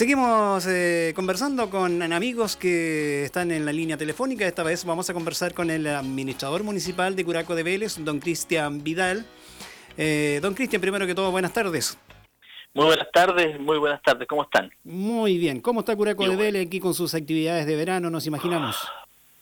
Seguimos eh, conversando con amigos que están en la línea telefónica. Esta vez vamos a conversar con el administrador municipal de Curaco de Vélez, don Cristian Vidal. Eh, don Cristian, primero que todo, buenas tardes. Muy buenas tardes, muy buenas tardes, ¿cómo están? Muy bien, ¿cómo está Curaco de Vélez aquí con sus actividades de verano, nos imaginamos?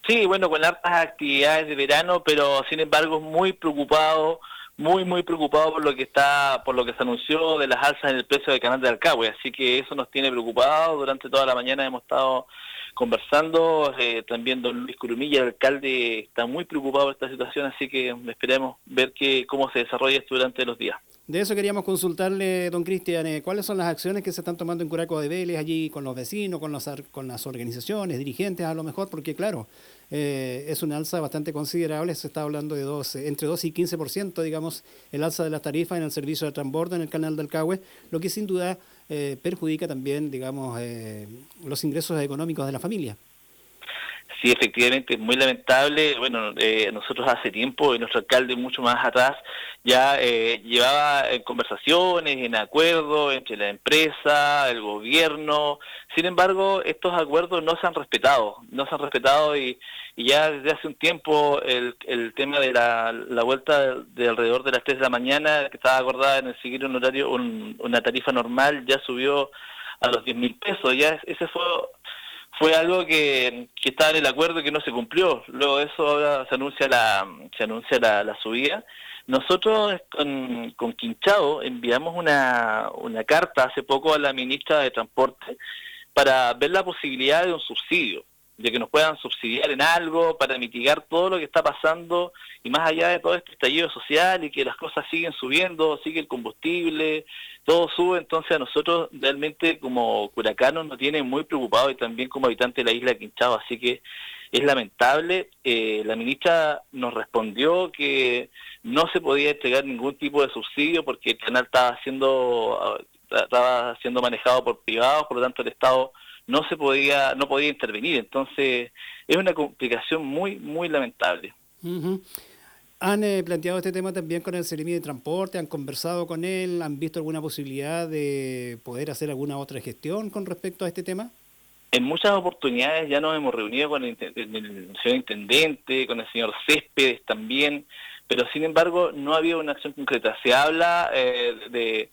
Sí, bueno, con hartas actividades de verano, pero sin embargo muy preocupado muy muy preocupado por lo que está por lo que se anunció de las alzas en el precio del canal de Alcagüe así que eso nos tiene preocupados. Durante toda la mañana hemos estado conversando eh, también don Luis Curumilla el alcalde está muy preocupado por esta situación así que esperemos ver que cómo se desarrolla esto durante los días. De eso queríamos consultarle, don Cristian, eh, cuáles son las acciones que se están tomando en Curaco de Vélez, allí con los vecinos, con, los, con las organizaciones, dirigentes a lo mejor, porque claro, eh, es una alza bastante considerable, se está hablando de 12, entre 12 y 15%, digamos, el alza de las tarifas en el servicio de transbordo en el canal del Cahue, lo que sin duda eh, perjudica también, digamos, los ingresos económicos de la familia. Sí, efectivamente, es muy lamentable. Bueno, eh, nosotros hace tiempo, y nuestro alcalde mucho más atrás, ya eh, llevaba en conversaciones, en acuerdos entre la empresa, el gobierno. Sin embargo, estos acuerdos no se han respetado, no se han respetado y, ya desde hace un tiempo el, el tema de la, la, vuelta de alrededor de las 3 de la mañana, que estaba acordada en el seguir un horario, una tarifa normal, ya subió a los 10 mil pesos. Ya ese fue fue algo que, estaba en el acuerdo que no se cumplió. Luego de eso ahora se anuncia la, se anuncia la, subida. Nosotros con, con enviamos una, una carta hace poco a la ministra de Transporte para ver la posibilidad de un subsidio de que nos puedan subsidiar en algo para mitigar todo lo que está pasando y más allá de todo este estallido social y que las cosas siguen subiendo, sigue el combustible, todo sube, entonces a nosotros realmente como curacanos nos tiene muy preocupados y también como habitantes de la isla de Quinchao, así que es lamentable. Eh, la ministra nos respondió que no se podía entregar ningún tipo de subsidio porque el canal estaba siendo, estaba siendo manejado por privados, por lo tanto el Estado no se podía, no podía intervenir. Entonces, es una complicación muy, muy lamentable. ¿Han eh, planteado este tema también con el Ceremi de Transporte? ¿Han conversado con él? ¿Han visto alguna posibilidad de poder hacer alguna otra gestión con respecto a este tema? En muchas oportunidades ya nos hemos reunido con el, señor intendente, con el señor Céspedes también, pero sin embargo no ha habido una acción concreta. Se habla eh, de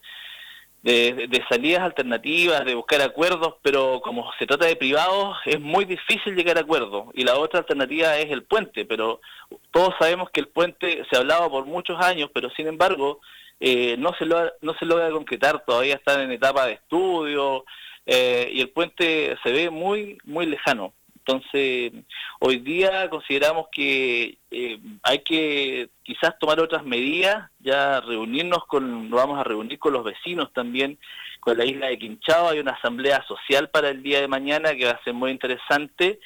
de, salidas alternativas, de buscar acuerdos, pero como se trata de privados, es muy difícil llegar a acuerdos. Y la otra alternativa es el puente, pero todos sabemos que el puente se hablaba por muchos años, pero sin embargo eh, no, se logra, no se logra concretar, todavía están en etapa de estudio eh, y el puente se ve muy, muy lejano. Entonces, hoy día consideramos que eh, hay que quizás tomar otras medidas, ya reunirnos con, vamos a reunir con los vecinos también, con la isla de Quinchao, hay una asamblea social para el día de mañana que va a ser muy interesante.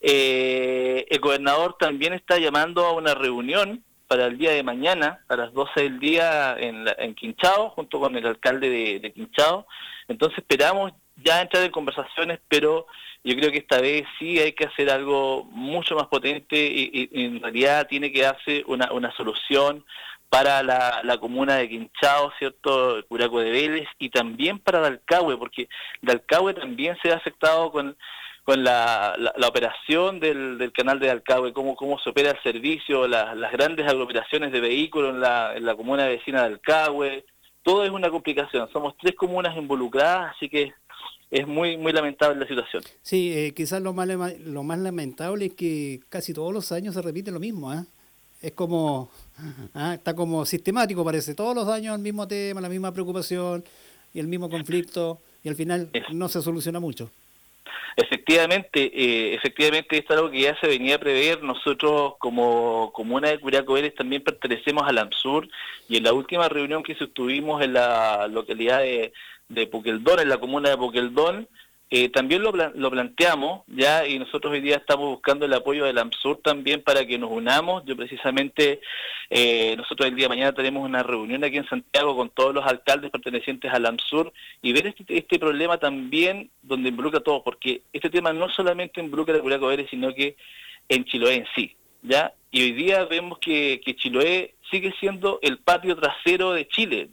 Eh, el gobernador también está llamando a una reunión para el día de mañana, a las 12 del día en, en Quinchao, junto con el alcalde de, de Quinchao. Entonces esperamos ya entrar en conversaciones, pero yo creo que esta vez sí hay que hacer algo mucho más potente y, en realidad tiene que darse una, una solución para la, la, comuna de Quinchao, ¿cierto? Curaco de Vélez y también para Dalcahue, porque Dalcahue también se ha afectado con, con la, la, operación del, del, canal de Dalcahue, cómo, cómo se opera el servicio, las grandes aglomeraciones de vehículos en la, en la comuna vecina de Dalcahue, todo es una complicación. Somos tres comunas involucradas, así que es muy muy lamentable la situación. Sí, eh, quizás lo más, lo más lamentable es que casi todos los años se repite lo mismo. ¿eh? Es como, ¿ah? está como sistemático parece, todos los años el mismo tema, la misma preocupación y el mismo conflicto y al final no se soluciona mucho. Efectivamente, eh, efectivamente esto es algo que ya se venía a prever. Nosotros como comuna de Curiaco también pertenecemos al AMSUR y en la última reunión que estuvimos en la localidad de de Puqueldón, en la comuna de Puqueldón, eh, también lo, lo, planteamos ya y nosotros hoy día estamos buscando el apoyo del AMSUR también para que nos unamos. Yo precisamente, eh, nosotros el día de mañana tenemos una reunión aquí en Santiago con todos los alcaldes pertenecientes al AMSUR y ver este, este problema también donde involucra a todos, porque este tema no solamente involucra a Curaco Vélez, sino que en Chiloé en sí. ¿ya? Y hoy día vemos que, que Chiloé sigue siendo el patio trasero de Chile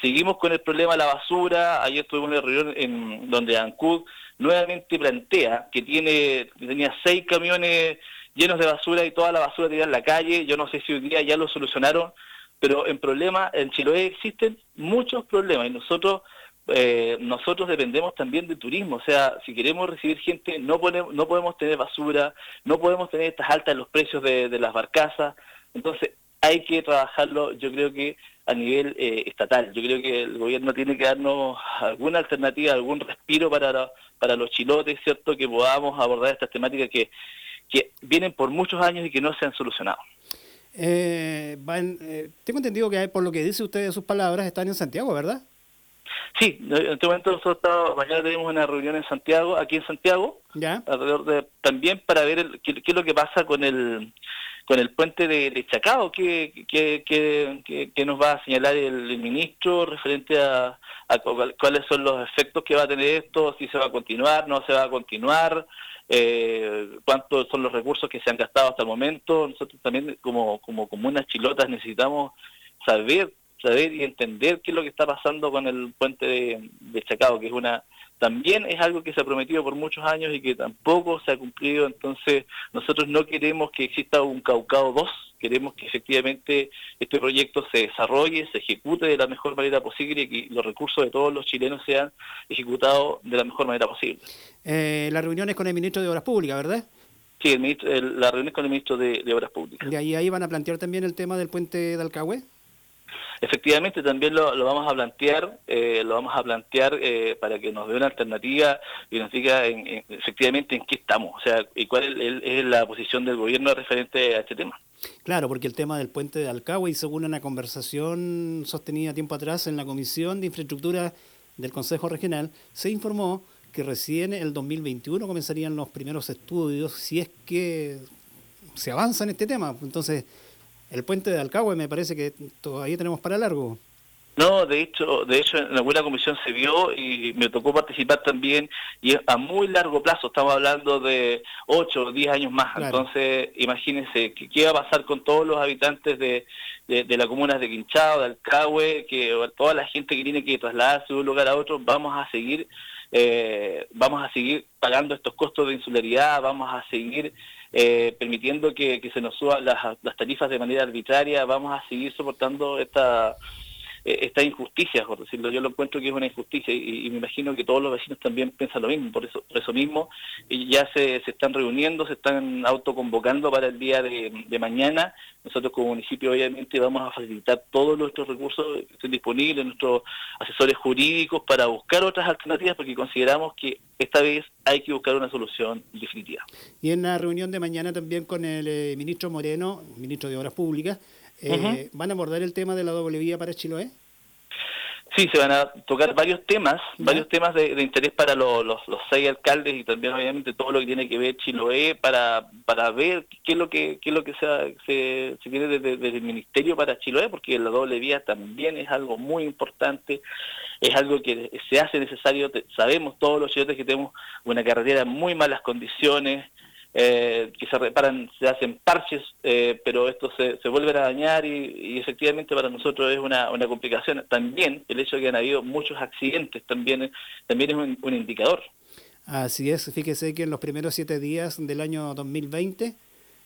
Seguimos con el problema de la basura. Ayer tuvimos una reunión en donde ANCUD nuevamente plantea que tiene tenía seis camiones llenos de basura y toda la basura tirada en la calle. Yo no sé si hoy día ya lo solucionaron, pero en problema en Chiloé existen muchos problemas y nosotros eh, nosotros dependemos también de turismo, o sea, si queremos recibir gente no podemos, no podemos tener basura, no podemos tener estas altas en los precios de, las barcazas, entonces hay que trabajarlo, yo creo que a nivel eh, estatal, yo creo que el gobierno tiene que darnos alguna alternativa, algún respiro para, para los chilotes, ¿cierto?, que podamos abordar estas temáticas que, que vienen por muchos años y que no se han solucionado. Eh, tengo entendido que por lo que dice usted de sus palabras, están en Santiago, ¿verdad? Sí, en este momento nosotros mañana tenemos una reunión en Santiago, aquí en Santiago, ¿Ya? alrededor de, también para ver qué, es lo que pasa con el con el puente de, Chacao, que, que, nos va a señalar el, ministro referente a, cuáles son los efectos que va a tener esto, si se va a continuar, no se va a continuar, eh, cuántos son los recursos que se han gastado hasta el momento. Nosotros también como, como comunas chilotas necesitamos saber saber y entender qué es lo que está pasando con el puente de, de Chacao, que es una también es algo que se ha prometido por muchos años y que tampoco se ha cumplido, entonces nosotros no queremos que exista un Caucao 2, queremos que efectivamente este proyecto se desarrolle, se ejecute de la mejor manera posible y que los recursos de todos los chilenos sean ejecutados de la mejor manera posible. Eh, la reunión es con el ministro de Obras Públicas, ¿verdad? Sí, el la reunión es con el ministro de, Obras Públicas. ¿Y ahí, ahí van a plantear también el tema del puente de Alcagüe? Efectivamente, también lo, vamos a plantear, eh, lo vamos a plantear eh, para que nos dé una alternativa y nos diga en, efectivamente en qué estamos, o sea, y cuál es, la posición del gobierno referente a este tema. Claro, porque el tema del puente de Alcagua y según una conversación sostenida tiempo atrás en la Comisión de Infraestructura del Consejo Regional, se informó que recién el 2021 comenzarían los primeros estudios si es que se avanza en este tema. Entonces, el puente de Alcagüe me parece que todavía tenemos para largo. No, de hecho, de hecho en alguna comisión se vio y me tocó participar también y a muy largo plazo, estamos hablando de 8 o 10 años más, entonces imagínense qué va a pasar con todos los habitantes de, de, las comunas de Quinchao, de Alcagüe, que toda la gente que tiene que trasladarse de un lugar a otro, vamos a seguir, eh, vamos a seguir pagando estos costos de insularidad, vamos a seguir eh, permitiendo que, se nos suban las, tarifas de manera arbitraria, vamos a seguir soportando esta esta injusticia, por decirlo, yo lo encuentro que es una injusticia y, me imagino que todos los vecinos también piensan lo mismo, por eso, por eso mismo y ya se, se están reuniendo, se están autoconvocando para el día de, mañana. Nosotros como municipio obviamente vamos a facilitar todos nuestros recursos que estén disponibles, nuestros asesores jurídicos para buscar otras alternativas porque consideramos que esta vez hay que buscar una solución definitiva. Y en la reunión de mañana también con el eh, ministro Moreno, ministro de Obras Públicas, eh, ¿van a abordar el tema de la doble vía para Chiloé? Sí, se van a tocar varios temas, varios temas de, interés para los, seis alcaldes y también obviamente todo lo que tiene que ver Chiloé para, para ver qué es lo que qué es lo que se, se, se tiene desde, desde, el ministerio para Chiloé, porque la doble vía también es algo muy importante es algo que se hace necesario, sabemos todos los chilenos que tenemos una carretera en muy malas condiciones, eh, que se reparan, se hacen parches, eh, pero esto se, se vuelven a dañar y, efectivamente para nosotros es una, una, complicación. También el hecho de que han habido muchos accidentes también, también es un, indicador. Así es, fíjese que en los primeros siete días del año 2020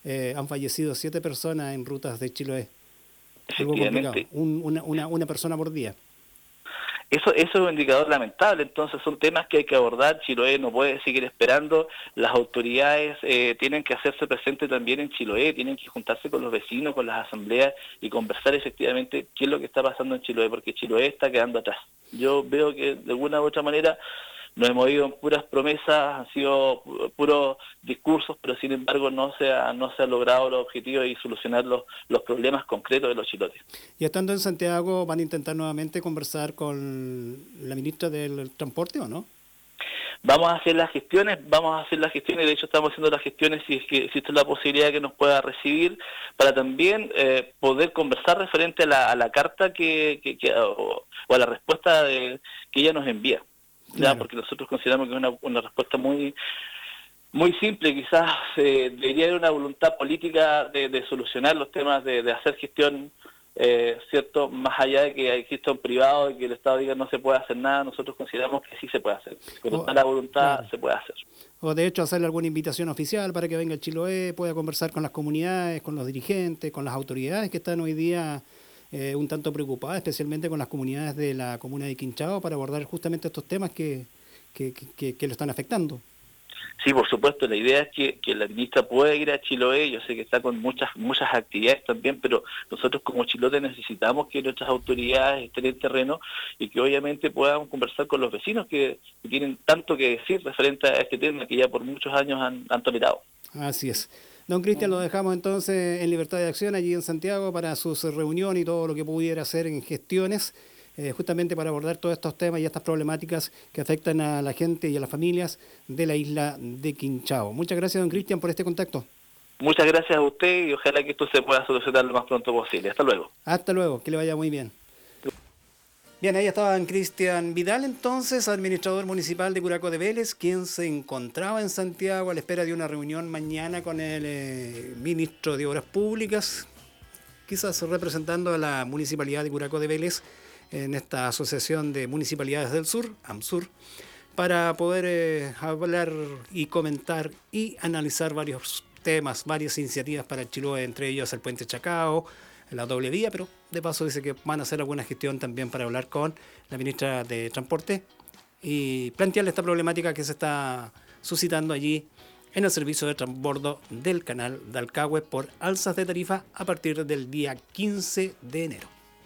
eh, han fallecido siete personas en rutas de Chiloé. Algo complicado, una, una, una persona por día. Eso, eso es un indicador lamentable, entonces son temas que hay que abordar, Chiloé no puede seguir esperando, las autoridades eh, tienen que hacerse presentes también en Chiloé, tienen que juntarse con los vecinos, con las asambleas y conversar efectivamente qué es lo que está pasando en Chiloé, porque Chiloé está quedando atrás. Yo veo que de alguna u otra manera nos hemos ido en puras promesas, han sido puros discursos, pero sin embargo no se ha, no se ha logrado los objetivos y solucionar los, los problemas concretos de los chilotes. Y estando en Santiago, ¿van a intentar nuevamente conversar con la ministra del Transporte o no? Vamos a hacer las gestiones, vamos a hacer las gestiones, de hecho estamos haciendo las gestiones si es que existe la posibilidad de que nos pueda recibir, para también eh, poder conversar referente a la, a la carta que, que, o, a la respuesta de, que ella nos envía ya porque nosotros consideramos que es una, una respuesta muy muy simple, quizás eh, debería haber una voluntad política de, solucionar los temas, de, hacer gestión eh, ¿cierto? Más allá de que exista un privado y que el Estado diga no se puede hacer nada, nosotros consideramos que sí se puede hacer. Con la voluntad se puede hacer. O de hecho hacerle alguna invitación oficial para que venga el Chiloé, pueda conversar con las comunidades, con los dirigentes, con las autoridades que están hoy día eh, un tanto preocupadas, especialmente con las comunidades de la comuna de Quinchao, para abordar justamente estos temas que, que, que lo están afectando. Sí, por supuesto, la idea es que, que, la ministra pueda ir a Chiloé, yo sé que está con muchas muchas actividades también, pero nosotros como Chilote necesitamos que nuestras autoridades estén en terreno y que obviamente puedan conversar con los vecinos que, tienen tanto que decir referente a este tema que ya por muchos años han, han tolerado. Así es. Don Cristian, lo dejamos entonces en libertad de acción allí en Santiago para sus reuniones y todo lo que pudiera hacer en gestiones. Eh, justamente para abordar todos estos temas y estas problemáticas que afectan a la gente y a las familias de la isla de Quinchao. Muchas gracias, don Cristian, por este contacto. Muchas gracias a usted y ojalá que esto se pueda solucionar lo más pronto posible. Hasta luego. Hasta luego, que le vaya muy bien. Bien, ahí estaba Cristian Vidal, entonces, administrador municipal de Curaco de Vélez, quien se encontraba en Santiago a la espera de una reunión mañana con el eh, ministro de Obras Públicas, quizás representando a la municipalidad de Curaco de Vélez en esta Asociación de Municipalidades del Sur, AMSUR, para poder eh, hablar y comentar y analizar varios temas, varias iniciativas para Chiloé, entre ellos el puente Chacao, la doble vía, pero de paso dice que van a hacer alguna gestión también para hablar con la ministra de Transporte y plantearle esta problemática que se está suscitando allí en el servicio de transbordo del canal de Alcagüe por alzas de tarifa a partir del día 15 de enero.